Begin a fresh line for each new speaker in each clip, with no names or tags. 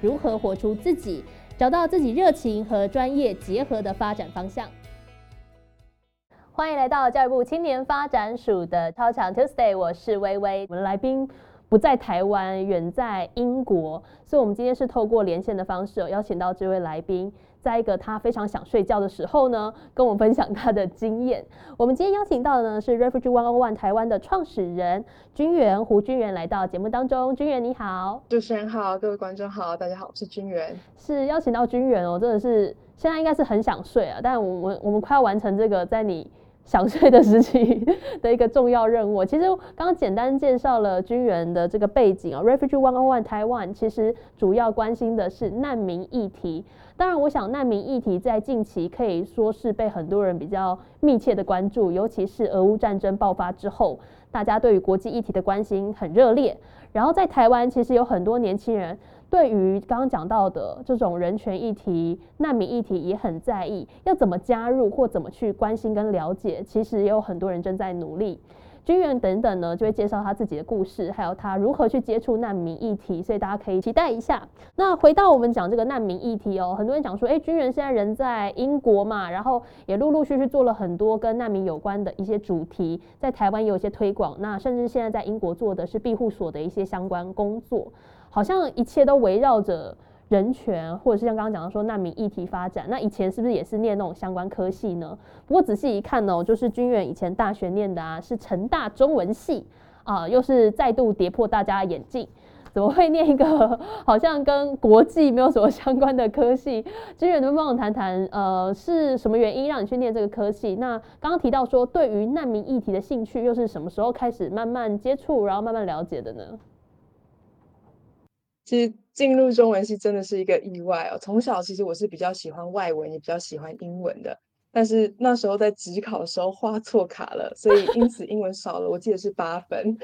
如何活出自己，找到自己热情和专业结合的发展方向？欢迎来到教育部青年发展署的超强 Tuesday，我是微微。我们来宾不在台湾，远在英国，所以我们今天是透过连线的方式邀请到这位来宾。在一个他非常想睡觉的时候呢，跟我们分享他的经验。我们今天邀请到的呢是 Refugee One On One 台湾的创始人君元胡君元来到节目当中。君元你好，
主持人好，各位观众好，大家好，我是君元。
是邀请到君元哦，真的是现在应该是很想睡啊，但我们我们快要完成这个在你。想睡的时期的一个重要任务。其实刚刚简单介绍了军援的这个背景啊，Refugee One On One Taiwan 其实主要关心的是难民议题。当然，我想难民议题在近期可以说是被很多人比较密切的关注，尤其是俄乌战争爆发之后，大家对于国际议题的关心很热烈。然后在台湾，其实有很多年轻人。对于刚刚讲到的这种人权议题、难民议题也很在意，要怎么加入或怎么去关心跟了解，其实也有很多人正在努力。军援等等呢，就会介绍他自己的故事，还有他如何去接触难民议题，所以大家可以期待一下。那回到我们讲这个难民议题哦，很多人讲说，哎，军人现在人在英国嘛，然后也陆陆续续做了很多跟难民有关的一些主题，在台湾也有一些推广，那甚至现在在英国做的是庇护所的一些相关工作。好像一切都围绕着人权，或者是像刚刚讲的说难民议题发展。那以前是不是也是念那种相关科系呢？不过仔细一看呢，就是军远以前大学念的啊，是成大中文系啊，又是再度跌破大家的眼镜，怎么会念一个 好像跟国际没有什么相关的科系？军远能不能帮我谈谈，呃，是什么原因让你去念这个科系？那刚刚提到说对于难民议题的兴趣，又是什么时候开始慢慢接触，然后慢慢了解的呢？
其实进入中文系真的是一个意外哦。从小其实我是比较喜欢外文，也比较喜欢英文的。但是那时候在职考的时候画错卡了，所以因此英文少了，我记得是八分。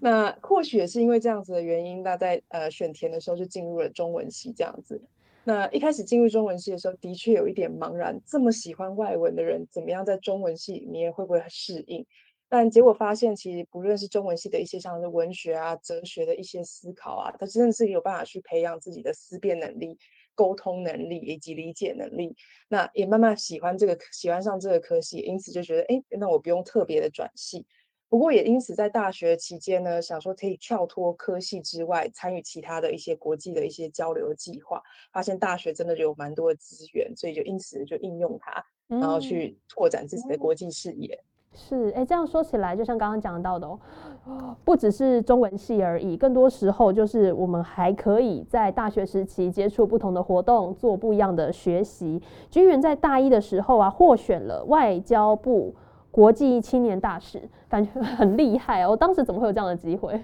那或许也是因为这样子的原因，那在呃选填的时候就进入了中文系这样子。那一开始进入中文系的时候，的确有一点茫然，这么喜欢外文的人，怎么样在中文系里面会不会适应？但结果发现，其实不论是中文系的一些像是文学啊、哲学的一些思考啊，他真的是有办法去培养自己的思辨能力、沟通能力以及理解能力。那也慢慢喜欢这个，喜欢上这个科系，因此就觉得，哎，那我不用特别的转系。不过也因此在大学期间呢，想说可以跳脱科系之外，参与其他的一些国际的一些交流计划，发现大学真的有蛮多的资源，所以就因此就应用它，然后去拓展自己的国际视野。
是，哎，这样说起来，就像刚刚讲到的哦，不只是中文系而已，更多时候就是我们还可以在大学时期接触不同的活动，做不一样的学习。军元在大一的时候啊，获选了外交部国际青年大使，感觉很厉害哦。当时怎么会有这样的机会？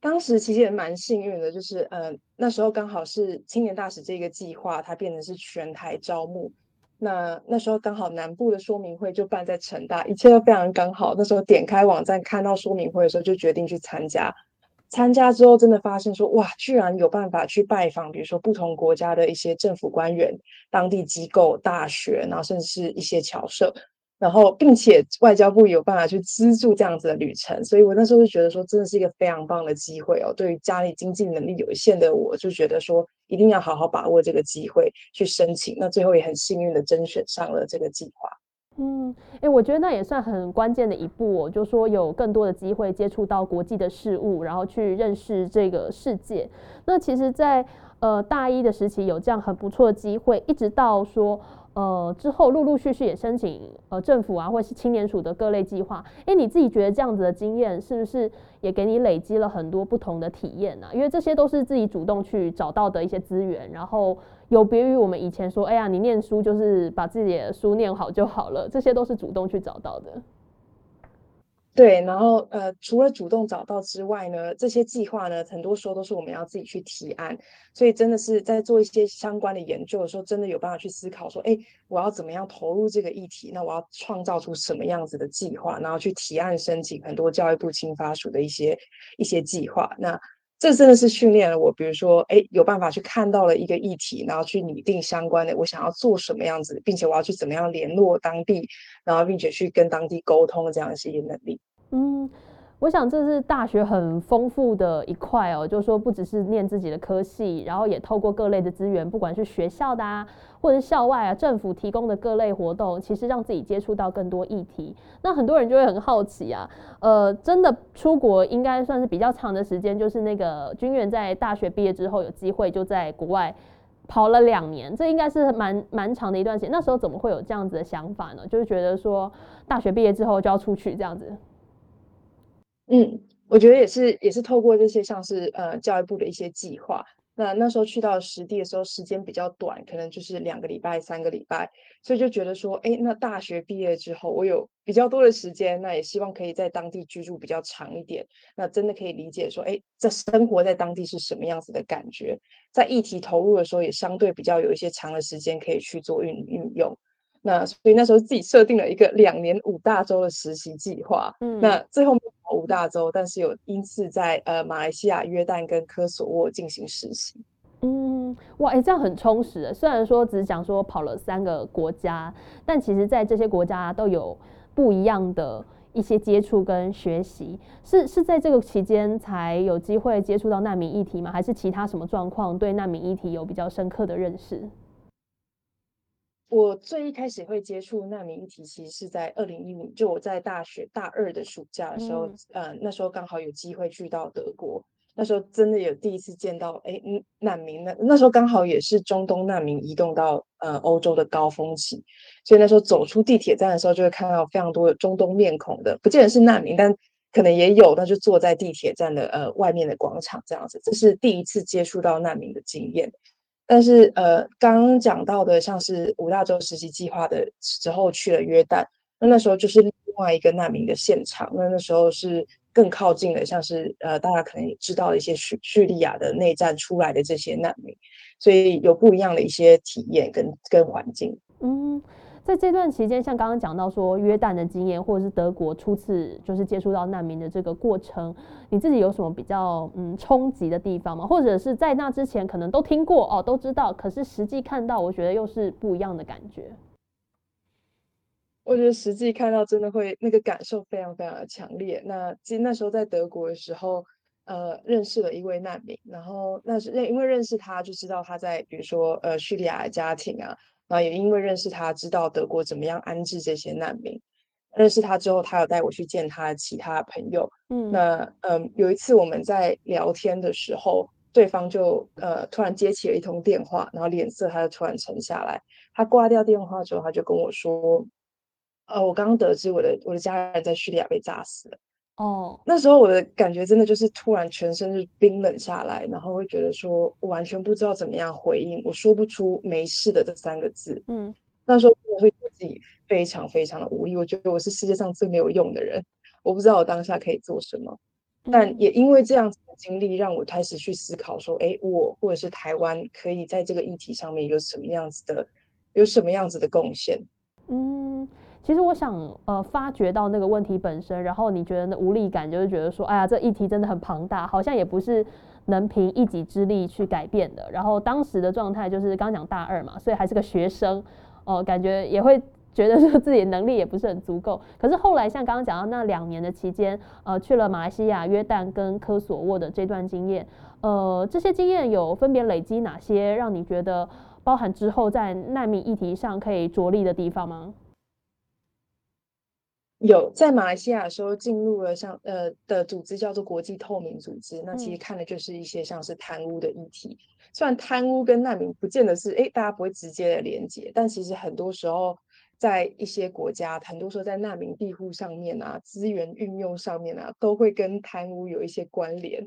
当时其实也蛮幸运的，就是呃，那时候刚好是青年大使这个计划，它变成是全台招募。那那时候刚好南部的说明会就办在成大，一切都非常刚好。那时候点开网站看到说明会的时候，就决定去参加。参加之后，真的发现说，哇，居然有办法去拜访，比如说不同国家的一些政府官员、当地机构、大学，然后甚至是一些侨社。然后，并且外交部有办法去资助这样子的旅程，所以我那时候就觉得说，真的是一个非常棒的机会哦。对于家里经济能力有限的我，就觉得说，一定要好好把握这个机会去申请。那最后也很幸运的甄选上了这个计划。
嗯，哎，我觉得那也算很关键的一步哦，就说有更多的机会接触到国际的事物，然后去认识这个世界。那其实，在呃大一的时期有这样很不错的机会，一直到说。呃，之后陆陆续续也申请呃政府啊，或是青年署的各类计划。哎，你自己觉得这样子的经验是不是也给你累积了很多不同的体验呢？因为这些都是自己主动去找到的一些资源，然后有别于我们以前说，哎呀，你念书就是把自己的书念好就好了，这些都是主动去找到的。
对，然后呃，除了主动找到之外呢，这些计划呢，很多时候都是我们要自己去提案，所以真的是在做一些相关的研究的时候，真的有办法去思考说，哎，我要怎么样投入这个议题？那我要创造出什么样子的计划？然后去提案申请很多教育部青发署的一些一些计划。那这真的是训练了我，比如说，哎，有办法去看到了一个议题，然后去拟定相关的我想要做什么样子，并且我要去怎么样联络当地，然后并且去跟当地沟通这样的一些能力。
嗯，我想这是大学很丰富的一块哦，就是说不只是念自己的科系，然后也透过各类的资源，不管是学校的啊，或者是校外啊，政府提供的各类活动，其实让自己接触到更多议题。那很多人就会很好奇啊，呃，真的出国应该算是比较长的时间，就是那个军员在大学毕业之后有机会就在国外跑了两年，这应该是蛮蛮长的一段时间。那时候怎么会有这样子的想法呢？就是觉得说大学毕业之后就要出去这样子。
嗯，我觉得也是，也是透过这些像是呃教育部的一些计划。那那时候去到实地的时候，时间比较短，可能就是两个礼拜、三个礼拜，所以就觉得说，哎，那大学毕业之后，我有比较多的时间，那也希望可以在当地居住比较长一点。那真的可以理解说，哎，这生活在当地是什么样子的感觉？在议题投入的时候，也相对比较有一些长的时间可以去做运运用。那所以那时候自己设定了一个两年五大洲的实习计划，嗯，那最后跑五大洲，但是有因此在呃马来西亚、约旦跟科索沃进行实习。
嗯，哇，哎，这样很充实。虽然说只讲说跑了三个国家，但其实在这些国家都有不一样的一些接触跟学习。是是在这个期间才有机会接触到难民议题吗？还是其他什么状况对难民议题有比较深刻的认识？
我最一开始会接触难民议题，其实是在二零一五，就我在大学大二的暑假的时候，呃，那时候刚好有机会去到德国，那时候真的有第一次见到，哎，难民那那时候刚好也是中东难民移动到呃欧洲的高峰期，所以那时候走出地铁站的时候，就会看到非常多的中东面孔的，不见得是难民，但可能也有，那就坐在地铁站的呃外面的广场这样子，这是第一次接触到难民的经验。但是，呃，刚刚讲到的，像是五大洲实习计划的时候去了约旦，那那时候就是另外一个难民的现场。那那时候是更靠近的，像是呃，大家可能也知道的一些叙叙利亚的内战出来的这些难民，所以有不一样的一些体验跟跟环境。
嗯。在这段期间，像刚刚讲到说约旦的经验，或者是德国初次就是接触到难民的这个过程，你自己有什么比较嗯冲击的地方吗？或者是在那之前可能都听过哦，都知道，可是实际看到，我觉得又是不一样的感觉。
我觉得实际看到真的会那个感受非常非常的强烈。那其实那时候在德国的时候，呃，认识了一位难民，然后那是因为认识他就知道他在比如说呃叙利亚的家庭啊。然后也因为认识他，知道德国怎么样安置这些难民。认识他之后，他有带我去见他的其他朋友。嗯，那嗯，有一次我们在聊天的时候，对方就呃突然接起了一通电话，然后脸色他就突然沉下来。他挂掉电话之后，他就跟我说：“呃，我刚刚得知我的我的家人在叙利亚被炸死了。”哦，那时候我的感觉真的就是突然全身是冰冷下来，然后会觉得说我完全不知道怎么样回应，我说不出没事的这三个字。嗯，那时候我会觉得自己非常非常的无力，我觉得我是世界上最没有用的人，我不知道我当下可以做什么。但也因为这样子的经历，让我开始去思考说，哎，我或者是台湾可以在这个议题上面有什么样子的，有什么样子的贡献？
嗯。其实我想，呃，发掘到那个问题本身，然后你觉得那无力感，就是觉得说，哎呀，这议题真的很庞大，好像也不是能凭一己之力去改变的。然后当时的状态就是刚讲大二嘛，所以还是个学生，哦，感觉也会觉得说自己能力也不是很足够。可是后来像刚刚讲到那两年的期间，呃，去了马来西亚、约旦跟科索沃的这段经验，呃，这些经验有分别累积哪些让你觉得包含之后在难民议题上可以着力的地方吗？
有在马来西亚的时候进入了像呃的组织叫做国际透明组织，那其实看的就是一些像是贪污的议题。虽然贪污跟难民不见得是哎大家不会直接的连接，但其实很多时候在一些国家，很多时候在难民庇护上面啊，资源运用上面啊，都会跟贪污有一些关联。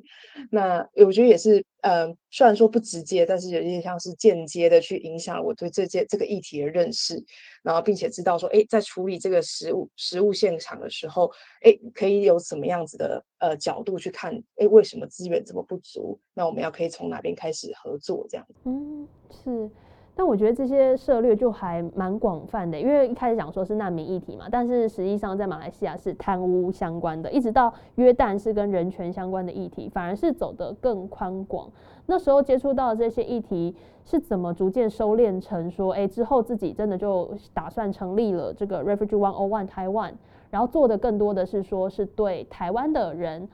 那我觉得也是，呃，虽然说不直接，但是有点像是间接的去影响我对这件这个议题的认识，然后并且知道说，哎，在处理这个食物食物现场的时候，哎，可以有什么样子的呃角度去看，哎，为什么资源这么不足？那我们要可以从哪边开始合作这样？
嗯，是。但我觉得这些涉略就还蛮广泛的，因为一开始讲说是难民议题嘛，但是实际上在马来西亚是贪污相关的，一直到约旦是跟人权相关的议题，反而是走得更宽广。那时候接触到这些议题是怎么逐渐收敛成说，哎，之后自己真的就打算成立了这个 Refugee One O One Taiwan，然后做的更多的是说是对台湾的人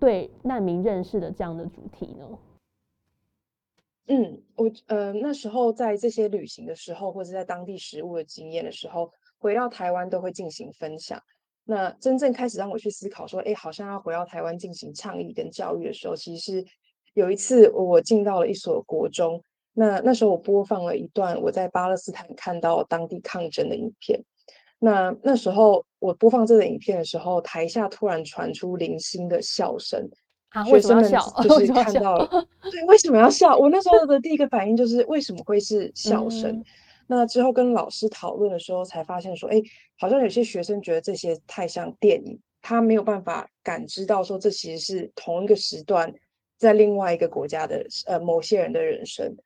对难民认识的这样的主题呢？
嗯，我呃那时候在这些旅行的时候，或者在当地食物的经验的时候，回到台湾都会进行分享。那真正开始让我去思考说，哎，好像要回到台湾进行倡议跟教育的时候，其实是有一次我进到了一所国中，那那时候我播放了一段我在巴勒斯坦看到当地抗争的影片。那那时候我播放这个影片的时候，台下突然传出零星的笑声。学生们就 是看到了，对，为什么要笑？我那时候的第一个反应就是为什么会是笑声？那之后跟老师讨论的时候，才发现说，哎，好像有些学生觉得这些太像电影，他没有办法感知到说这其实是同一个时段在另外一个国家的呃某些人的人生。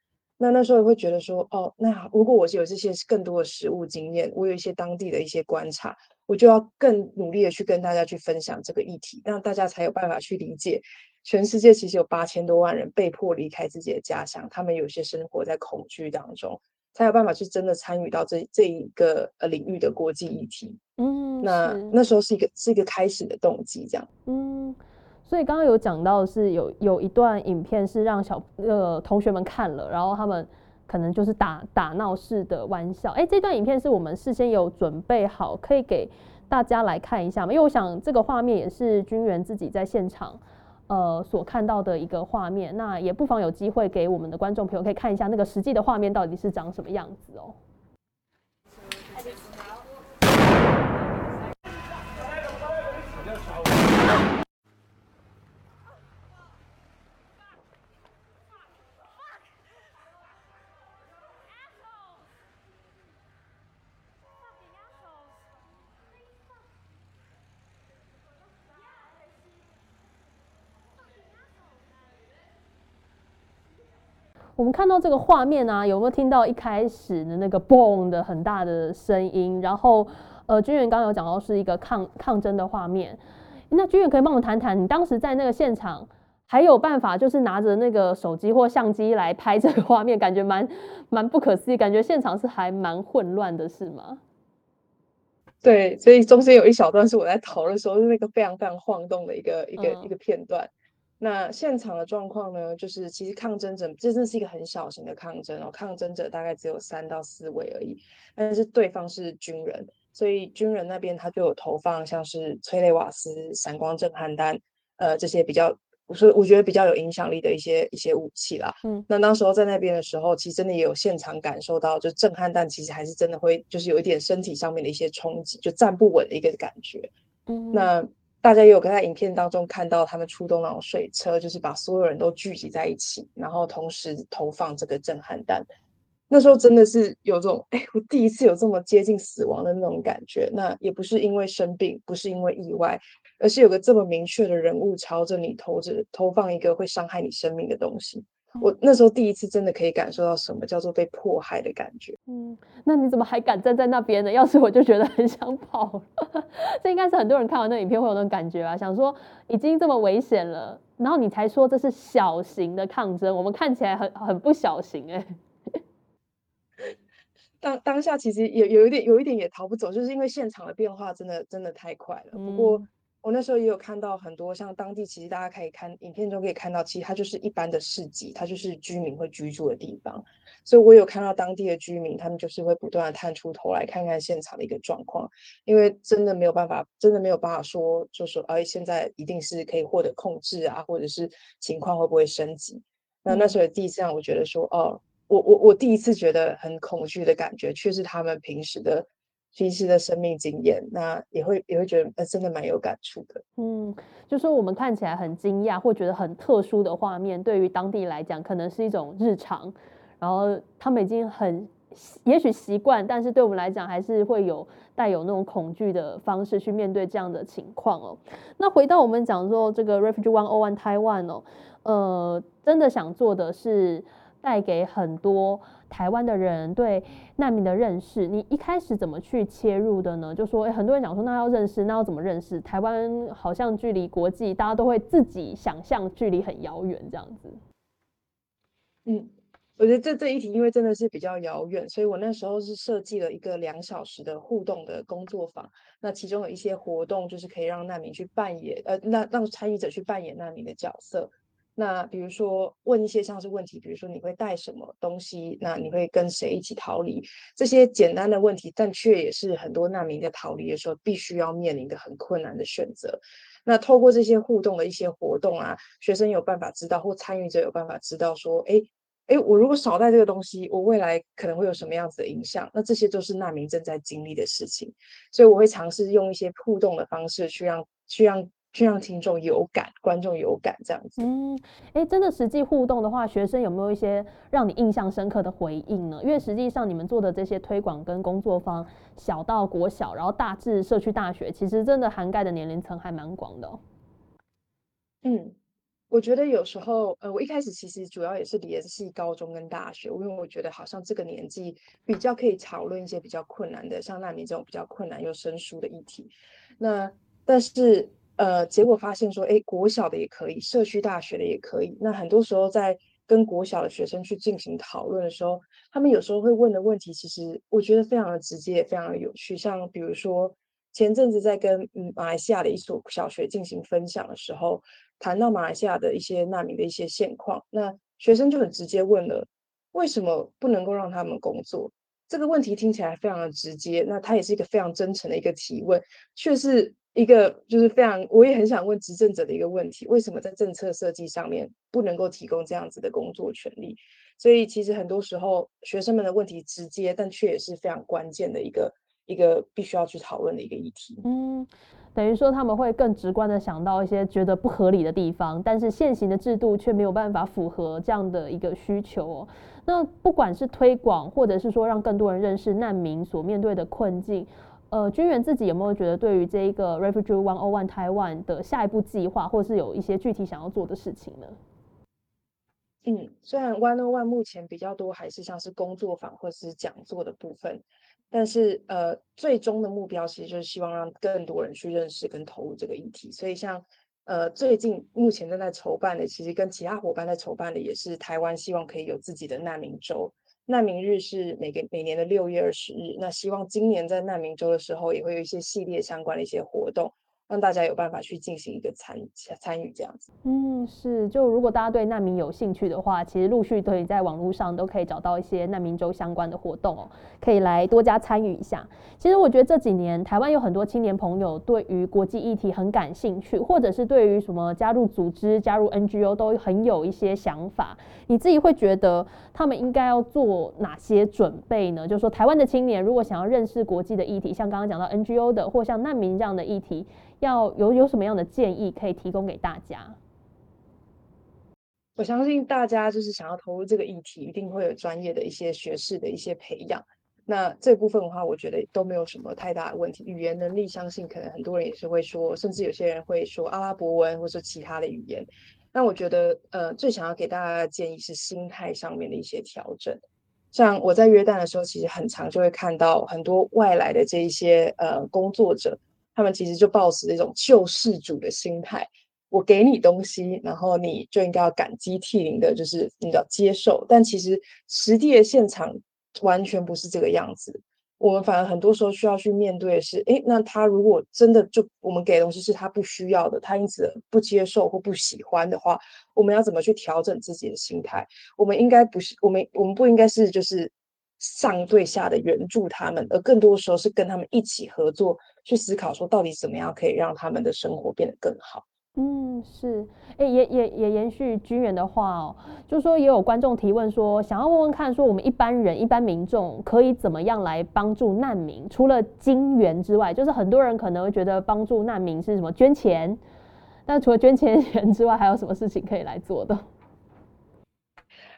那那时候会觉得说，哦，那如果我是有这些更多的实物经验，我有一些当地的一些观察。我就要更努力的去跟大家去分享这个议题，让大家才有办法去理解，全世界其实有八千多万人被迫离开自己的家乡，他们有些生活在恐惧当中，才有办法去真的参与到这这一个呃领域的国际议题。嗯，那那时候是一个是一个开始的动机，这样。
嗯，所以刚刚有讲到是有有一段影片是让小呃同学们看了，然后他们。可能就是打打闹式的玩笑，哎，这段影片是我们事先有准备好，可以给大家来看一下吗？因为我想这个画面也是军员自己在现场呃所看到的一个画面，那也不妨有机会给我们的观众朋友可以看一下那个实际的画面到底是长什么样子哦。我们看到这个画面啊，有没有听到一开始的那个嘣的很大的声音？然后，呃，军员刚刚有讲到是一个抗抗争的画面。那军员可以帮我们谈谈，你当时在那个现场还有办法，就是拿着那个手机或相机来拍这个画面，感觉蛮蛮不可思议，感觉现场是还蛮混乱的，是吗？
对，所以中间有一小段是我在逃的时候，是那个非常非常晃动的一个一个一个片段。那现场的状况呢？就是其实抗争者，这真是一个很小型的抗争哦。抗争者大概只有三到四位而已，但是对方是军人，所以军人那边他就有投放像是催泪瓦斯、闪光震撼弹，呃，这些比较，我说我觉得比较有影响力的一些一些武器啦。嗯，那当时候在那边的时候，其实真的也有现场感受到，就震撼弹其实还是真的会，就是有一点身体上面的一些冲击，就站不稳的一个感觉。嗯，那。大家也有在影片当中看到他们出动那种水车，就是把所有人都聚集在一起，然后同时投放这个震撼弹。那时候真的是有种，哎，我第一次有这么接近死亡的那种感觉。那也不是因为生病，不是因为意外，而是有个这么明确的人物朝着你投着投放一个会伤害你生命的东西。我那时候第一次真的可以感受到什么叫做被迫害的感觉。
嗯，那你怎么还敢站在那边呢？要是我就觉得很想跑。这应该是很多人看完那影片会有那种感觉吧，想说已经这么危险了，然后你才说这是小型的抗争，我们看起来很很不小型哎。
当当下其实有有一点有一点也逃不走，就是因为现场的变化真的真的太快了。不过。我那时候也有看到很多像当地，其实大家可以看影片中可以看到，其实它就是一般的市集，它就是居民会居住的地方。所以我有看到当地的居民，他们就是会不断的探出头来看看现场的一个状况，因为真的没有办法，真的没有办法说，就说哎，现在一定是可以获得控制啊，或者是情况会不会升级？那那时候第一次让我觉得说，哦，我我我第一次觉得很恐惧的感觉，却是他们平时的。其实的生命经验，那也会也会觉得呃真的蛮有感触的。
嗯，就说我们看起来很惊讶或觉得很特殊的画面，对于当地来讲可能是一种日常，然后他们已经很也许习惯，但是对我们来讲还是会有带有那种恐惧的方式去面对这样的情况哦。那回到我们讲说这个 Refugee One O One Taiwan 哦，呃，真的想做的是带给很多。台湾的人对难民的认识，你一开始怎么去切入的呢？就说，很多人讲说，那要认识，那要怎么认识？台湾好像距离国际，大家都会自己想象距离很遥远这样子。
嗯，我觉得这这一题因为真的是比较遥远，所以我那时候是设计了一个两小时的互动的工作坊。那其中有一些活动，就是可以让难民去扮演，呃，那让参与者去扮演难民的角色。那比如说问一些像是问题，比如说你会带什么东西？那你会跟谁一起逃离？这些简单的问题，但却也是很多难民在逃离的时候必须要面临的很困难的选择。那透过这些互动的一些活动啊，学生有办法知道，或参与者有办法知道说，哎哎，我如果少带这个东西，我未来可能会有什么样子的影响？那这些都是难民正在经历的事情，所以我会尝试用一些互动的方式去让去让。去让听众有感，观众有感，这样子。
嗯，哎，真的实际互动的话，学生有没有一些让你印象深刻的回应呢？因为实际上你们做的这些推广跟工作坊，小到国小，然后大至社区大学，其实真的涵盖的年龄层还蛮广的。
嗯，我觉得有时候，呃，我一开始其实主要也是联系高中跟大学，因为我觉得好像这个年纪比较可以讨论一些比较困难的，像难民这种比较困难又生疏的议题。那但是。呃，结果发现说，哎，国小的也可以，社区大学的也可以。那很多时候在跟国小的学生去进行讨论的时候，他们有时候会问的问题，其实我觉得非常的直接，也非常的有趣。像比如说，前阵子在跟嗯马来西亚的一所小学进行分享的时候，谈到马来西亚的一些难民的一些现况，那学生就很直接问了，为什么不能够让他们工作？这个问题听起来非常的直接，那他也是一个非常真诚的一个提问，却是。一个就是非常，我也很想问执政者的一个问题：为什么在政策设计上面不能够提供这样子的工作权利？所以其实很多时候学生们的问题直接，但却也是非常关键的一个一个必须要去讨论的一个议题。
嗯，等于说他们会更直观的想到一些觉得不合理的地方，但是现行的制度却没有办法符合这样的一个需求。哦那不管是推广，或者是说让更多人认识难民所面对的困境。呃，军员自己有没有觉得对于这一个 Refugee One O One Taiwan 的下一步计划，或是有一些具体想要做的事情呢？
嗯，虽然 One O One 目前比较多还是像是工作坊或是讲座的部分，但是呃，最终的目标其实就是希望让更多人去认识跟投入这个议题。所以像呃最近目前正在筹办的，其实跟其他伙伴在筹办的也是台湾希望可以有自己的难民周。难民日是每个每年的六月二十日，那希望今年在难民周的时候也会有一些系列相关的一些活动。让大家有办法去进行一个参参与这样子。
嗯，是。就如果大家对难民有兴趣的话，其实陆续可以在网络上都可以找到一些难民周相关的活动哦，可以来多加参与一下。其实我觉得这几年台湾有很多青年朋友对于国际议题很感兴趣，或者是对于什么加入组织、加入 NGO 都很有一些想法。你自己会觉得他们应该要做哪些准备呢？就是说，台湾的青年如果想要认识国际的议题，像刚刚讲到 NGO 的，或像难民这样的议题。要有有什么样的建议可以提供给大家？
我相信大家就是想要投入这个议题，一定会有专业的一些学士的一些培养。那这部分的话，我觉得都没有什么太大的问题。语言能力，相信可能很多人也是会说，甚至有些人会说阿拉伯文或者说其他的语言。那我觉得，呃，最想要给大家的建议是心态上面的一些调整。像我在约旦的时候，其实很常就会看到很多外来的这一些呃工作者。他们其实就抱持一种救世主的心态，我给你东西，然后你就应该要感激涕零的，就是你要接受。但其实实地的现场完全不是这个样子。我们反而很多时候需要去面对的是，诶，那他如果真的就我们给的东西是他不需要的，他因此不接受或不喜欢的话，我们要怎么去调整自己的心态？我们应该不是我们我们不应该是就是上对下的援助他们，而更多的时候是跟他们一起合作。去思考说，到底怎么样可以让他们的生活变得更好？
嗯，是，哎，也也也延续军援的话哦，就是说也有观众提问说，想要问问看，说我们一般人、一般民众可以怎么样来帮助难民？除了金援之外，就是很多人可能会觉得帮助难民是什么捐钱，但除了捐钱钱 之外，还有什么事情可以来做的？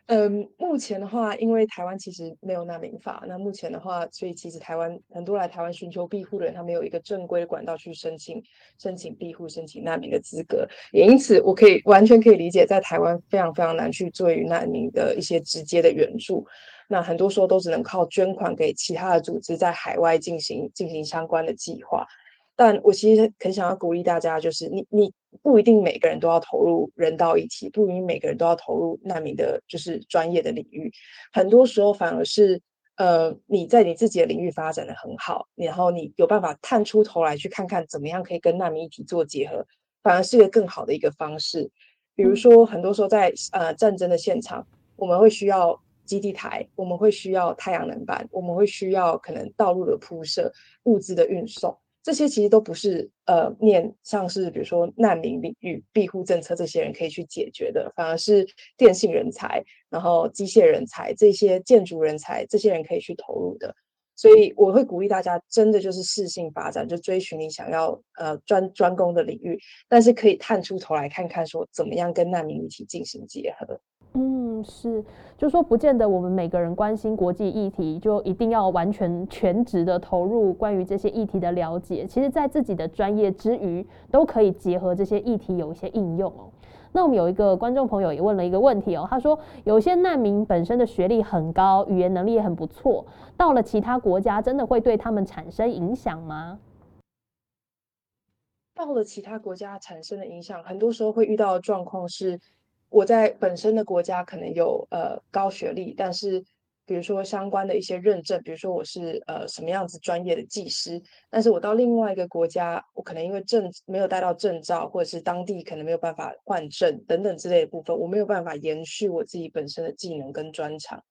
嗯，目前的话，因为台湾其实没有难民法，那目前的话，所以其实台湾很多来台湾寻求庇护的人，他没有一个正规的管道去申请申请庇护、申请难民的资格，也因此，我可以完全可以理解，在台湾非常非常难去做于难民的一些直接的援助，那很多时候都只能靠捐款给其他的组织在海外进行进行相关的计划。但我其实很想要鼓励大家，就是你你不一定每个人都要投入人道议题，不一定每个人都要投入难民的，就是专业的领域。很多时候反而是，呃，你在你自己的领域发展的很好，然后你有办法探出头来去看看怎么样可以跟难民议题做结合，反而是一个更好的一个方式。比如说，很多时候在呃战争的现场，我们会需要基地台，我们会需要太阳能板，我们会需要可能道路的铺设、物资的运送。这些其实都不是呃，面像是比如说难民领域庇护政策这些人可以去解决的，反而是电信人才，然后机械人才这些建筑人才这些人可以去投入的。所以我会鼓励大家，真的就是适性发展，就追寻你想要呃专专攻的领域，但是可以探出头来看看说怎么样跟难民一起进行结合。
嗯，是，就说不见得我们每个人关心国际议题，就一定要完全全职的投入关于这些议题的了解。其实，在自己的专业之余，都可以结合这些议题有一些应用哦。那我们有一个观众朋友也问了一个问题哦，他说，有些难民本身的学历很高，语言能力也很不错，到了其他国家，真的会对他们产生影响吗？
到了其他国家产生的影响，很多时候会遇到的状况是。我在本身的国家可能有呃高学历，但是比如说相关的一些认证，比如说我是呃什么样子专业的技师，但是我到另外一个国家，我可能因为证没有带到证照，或者是当地可能没有办法换证等等之类的部分，我没有办法延续我自己本身的技能跟专长，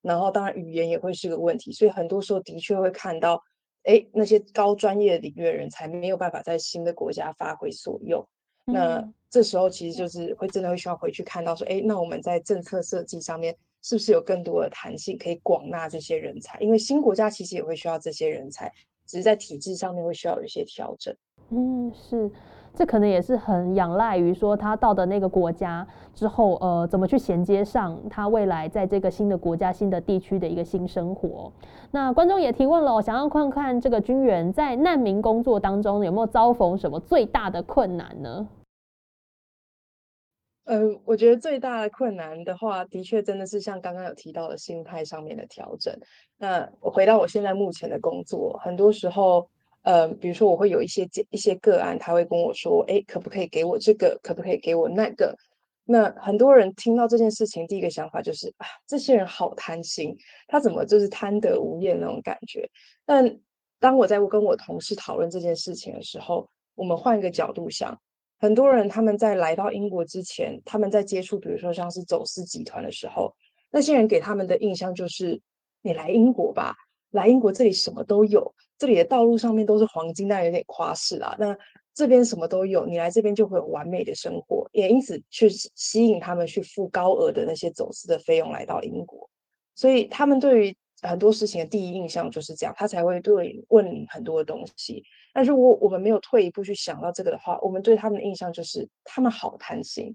然后当然语言也会是个问题，所以很多时候的确会看到，哎那些高专业领域的人才没有办法在新的国家发挥所用。那这时候其实就是会真的会需要回去看到说，哎，那我们在政策设计上面是不是有更多的弹性，可以广纳这些人才？因为新国家其实也会需要这些人才，只是在体制上面会需要有一些调整。
嗯，是。这可能也是很仰赖于说他到的那个国家之后，呃，怎么去衔接上他未来在这个新的国家、新的地区的一个新生活。那观众也提问了，想要看看这个军援在难民工作当中有没有遭逢什么最大的困难呢？
嗯，我觉得最大的困难的话，的确真的是像刚刚有提到的心态上面的调整。那我回到我现在目前的工作，很多时候。呃，比如说我会有一些一些个案，他会跟我说，哎，可不可以给我这个？可不可以给我那个？那很多人听到这件事情，第一个想法就是啊，这些人好贪心，他怎么就是贪得无厌那种感觉？但当我在跟我同事讨论这件事情的时候，我们换一个角度想，很多人他们在来到英国之前，他们在接触，比如说像是走私集团的时候，那些人给他们的印象就是，你来英国吧。来英国这里什么都有，这里的道路上面都是黄金，但有点夸饰啦。那这边什么都有，你来这边就会有完美的生活，也因此去吸引他们去付高额的那些走私的费用来到英国。所以他们对于很多事情的第一印象就是这样，他才会对问你很多的东西。但如果我们没有退一步去想到这个的话，我们对他们的印象就是他们好贪心。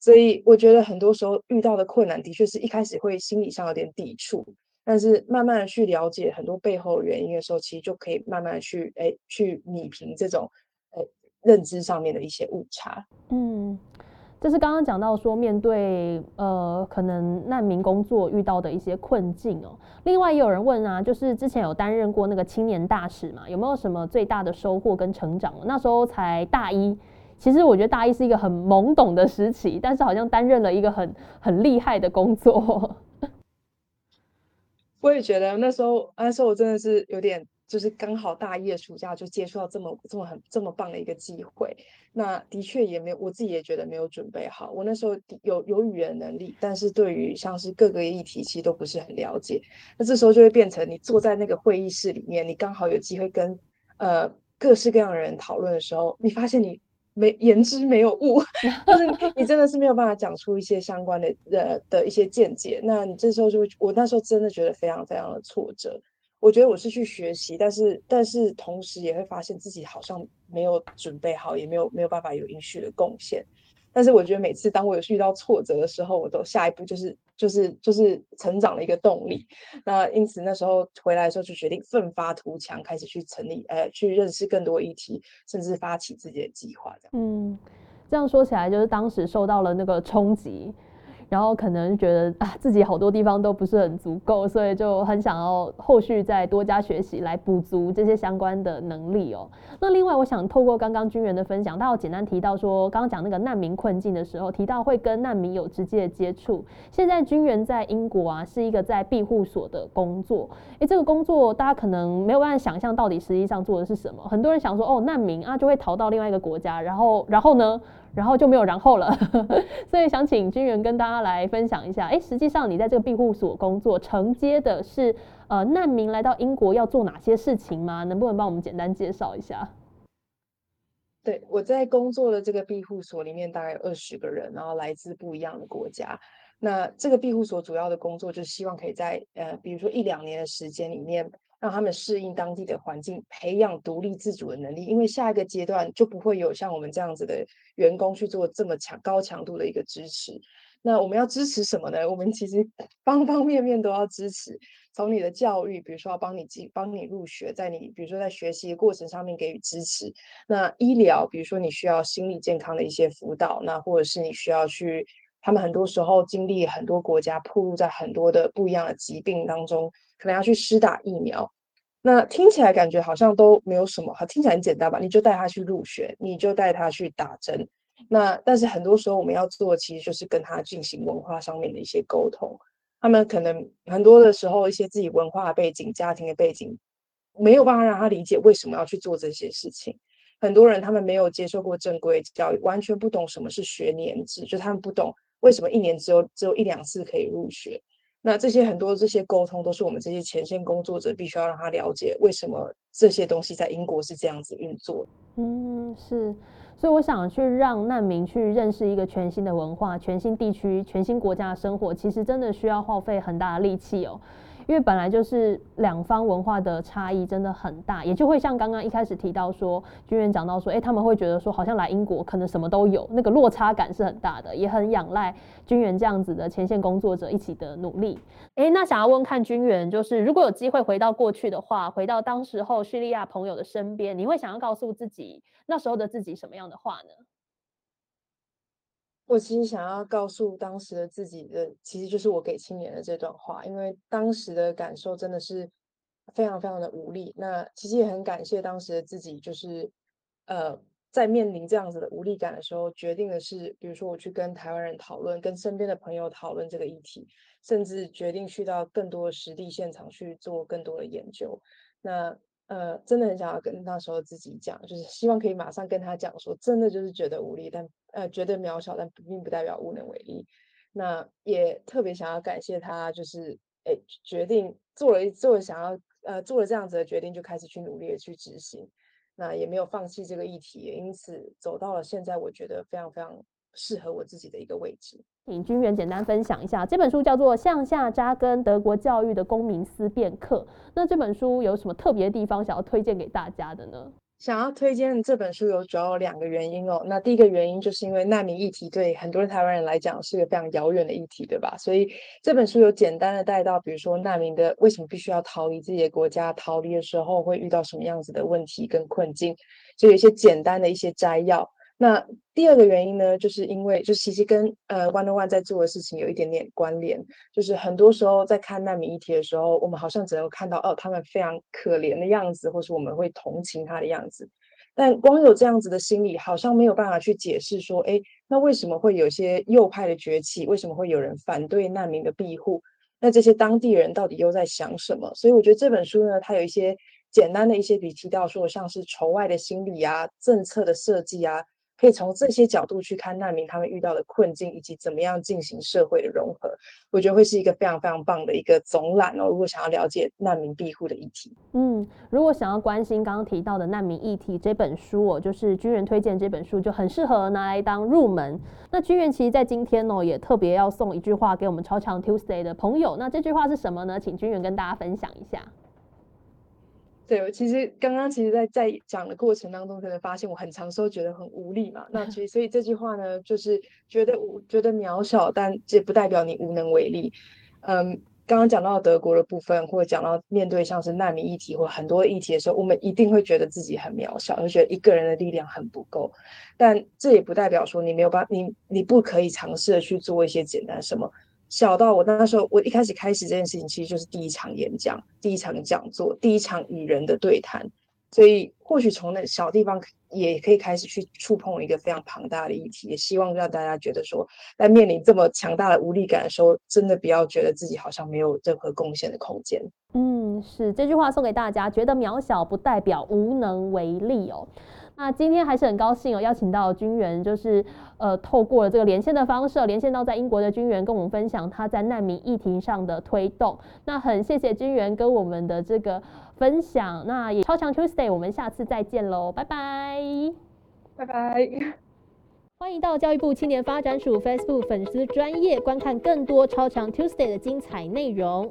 所以我觉得很多时候遇到的困难，的确是一开始会心理上有点抵触。但是慢慢的去了解很多背后的原因的时候，其实就可以慢慢去哎去弥平这种呃认知上面的一些误差。
嗯，这是刚刚讲到说面对呃可能难民工作遇到的一些困境哦。另外也有人问啊，就是之前有担任过那个青年大使嘛，有没有什么最大的收获跟成长？那时候才大一，其实我觉得大一是一个很懵懂的时期，但是好像担任了一个很很厉害的工作。
我也觉得那时候，那时候我真的是有点，就是刚好大一的暑假就接触到这么这么很这么棒的一个机会。那的确也没有，我自己也觉得没有准备好。我那时候有有语言能力，但是对于像是各个议题其实都不是很了解。那这时候就会变成你坐在那个会议室里面，你刚好有机会跟呃各式各样的人讨论的时候，你发现你没言之没有物，就是你真的是没有办法讲出一些相关的呃的一些见解。那你这时候就，我那时候真的觉得非常非常的挫折。我觉得我是去学习，但是但是同时也会发现自己好像没有准备好，也没有没有办法有应许的贡献。但是我觉得每次当我有遇到挫折的时候，我都下一步就是就是就是成长的一个动力。那因此那时候回来的时候就决定奋发图强，开始去成立呃去认识更多议题，甚至发起自己的计划。这样，
嗯，这样说起来就是当时受到了那个冲击。然后可能觉得啊自己好多地方都不是很足够，所以就很想要后续再多加学习来补足这些相关的能力哦。那另外，我想透过刚刚军人的分享，他有简单提到说，刚刚讲那个难民困境的时候，提到会跟难民有直接的接触。现在军人在英国啊，是一个在庇护所的工作。诶，这个工作大家可能没有办法想象到底实际上做的是什么。很多人想说，哦，难民啊就会逃到另外一个国家，然后然后呢？然后就没有然后了，所以想请军员跟大家来分享一下。哎，实际上你在这个庇护所工作，承接的是呃难民来到英国要做哪些事情吗？能不能帮我们简单介绍一下？
对，我在工作的这个庇护所里面大概有二十个人，然后来自不一样的国家。那这个庇护所主要的工作就是希望可以在呃，比如说一两年的时间里面。让他们适应当地的环境，培养独立自主的能力。因为下一个阶段就不会有像我们这样子的员工去做这么强高强度的一个支持。那我们要支持什么呢？我们其实 方方面面都要支持。从你的教育，比如说要帮你进帮你入学，在你比如说在学习的过程上面给予支持。那医疗，比如说你需要心理健康的一些辅导，那或者是你需要去，他们很多时候经历很多国家，暴露在很多的不一样的疾病当中。可能要去施打疫苗，那听起来感觉好像都没有什么，好听起来很简单吧？你就带他去入学，你就带他去打针。那但是很多时候我们要做，其实就是跟他进行文化上面的一些沟通。他们可能很多的时候，一些自己文化背景、家庭的背景，没有办法让他理解为什么要去做这些事情。很多人他们没有接受过正规教育，完全不懂什么是学年制，就他们不懂为什么一年只有只有一两次可以入学。那这些很多这些沟通都是我们这些前线工作者必须要让他了解为什么这些东西在英国是这样子运作。
嗯，是，所以我想去让难民去认识一个全新的文化、全新地区、全新国家的生活，其实真的需要耗费很大的力气哦。因为本来就是两方文化的差异真的很大，也就会像刚刚一开始提到说，军员讲到说，哎，他们会觉得说，好像来英国可能什么都有，那个落差感是很大的，也很仰赖军员这样子的前线工作者一起的努力。哎，那想要问看军员，就是如果有机会回到过去的话，回到当时候叙利亚朋友的身边，你会想要告诉自己那时候的自己什么样的话呢？
我其实想要告诉当时的自己的，其实就是我给青年的这段话，因为当时的感受真的是非常非常的无力。那其实也很感谢当时的自己，就是呃，在面临这样子的无力感的时候，决定的是，比如说我去跟台湾人讨论，跟身边的朋友讨论这个议题，甚至决定去到更多的实地现场去做更多的研究。那呃，真的很想要跟那时候自己讲，就是希望可以马上跟他讲说，真的就是觉得无力，但呃觉得渺小，但并不代表无能为力。那也特别想要感谢他，就是哎决定做了做了想要呃做了这样子的决定，就开始去努力的去执行。那也没有放弃这个议题，因此走到了现在，我觉得非常非常。适合我自己的一个位置，
请君元简单分享一下这本书叫做《向下扎根德国教育的公民思辨课》。那这本书有什么特别的地方想要推荐给大家的呢？
想要推荐这本书有主要有两个原因哦。那第一个原因就是因为难民议题对很多台湾人来讲是一个非常遥远的议题，对吧？所以这本书有简单的带到，比如说难民的为什么必须要逃离自己的国家，逃离的时候会遇到什么样子的问题跟困境，就有一些简单的一些摘要。那第二个原因呢，就是因为就其实跟呃 One on One 在做的事情有一点点关联，就是很多时候在看难民议题的时候，我们好像只能看到哦他们非常可怜的样子，或是我们会同情他的样子，但光有这样子的心理，好像没有办法去解释说，哎，那为什么会有些右派的崛起？为什么会有人反对难民的庇护？那这些当地人到底又在想什么？所以我觉得这本书呢，它有一些简单的一些比提到说，像是仇外的心理啊，政策的设计啊。可以从这些角度去看难民他们遇到的困境，以及怎么样进行社会的融合。我觉得会是一个非常非常棒的一个总览哦。如果想要了解难民庇护的议题，
嗯，如果想要关心刚刚提到的难民议题，这本书哦，就是军人推荐这本书，就很适合拿来当入门。那军人其实在今天哦，也特别要送一句话给我们超强 Tuesday 的朋友。那这句话是什么呢？请军人跟大家分享一下。
对，其实刚刚其实，在在讲的过程当中，可能发现我很长时候觉得很无力嘛。那其实，所以这句话呢，就是觉得我觉得渺小，但这不代表你无能为力。嗯，刚刚讲到德国的部分，或者讲到面对像是难民议题或很多议题的时候，我们一定会觉得自己很渺小，会觉得一个人的力量很不够。但这也不代表说你没有办，你你不可以尝试的去做一些简单什么。小到我那时候，我一开始开始这件事情，其实就是第一场演讲、第一场讲座、第一场与人的对谈。所以，或许从那小地方也可以开始去触碰一个非常庞大的议题。也希望让大家觉得说，在面临这么强大的无力感的时候，真的不要觉得自己好像没有任何贡献的空间。
嗯，是这句话送给大家，觉得渺小不代表无能为力哦。那今天还是很高兴哦，邀请到军援，就是呃，透过了这个连线的方式，连线到在英国的军援，跟我们分享他在难民议题上的推动。那很谢谢军援跟我们的这个分享。那也超强 Tuesday，我们下次再见喽，拜拜，
拜拜。
欢迎到教育部青年发展署 Facebook 粉丝专业观看更多超强 Tuesday 的精彩内容。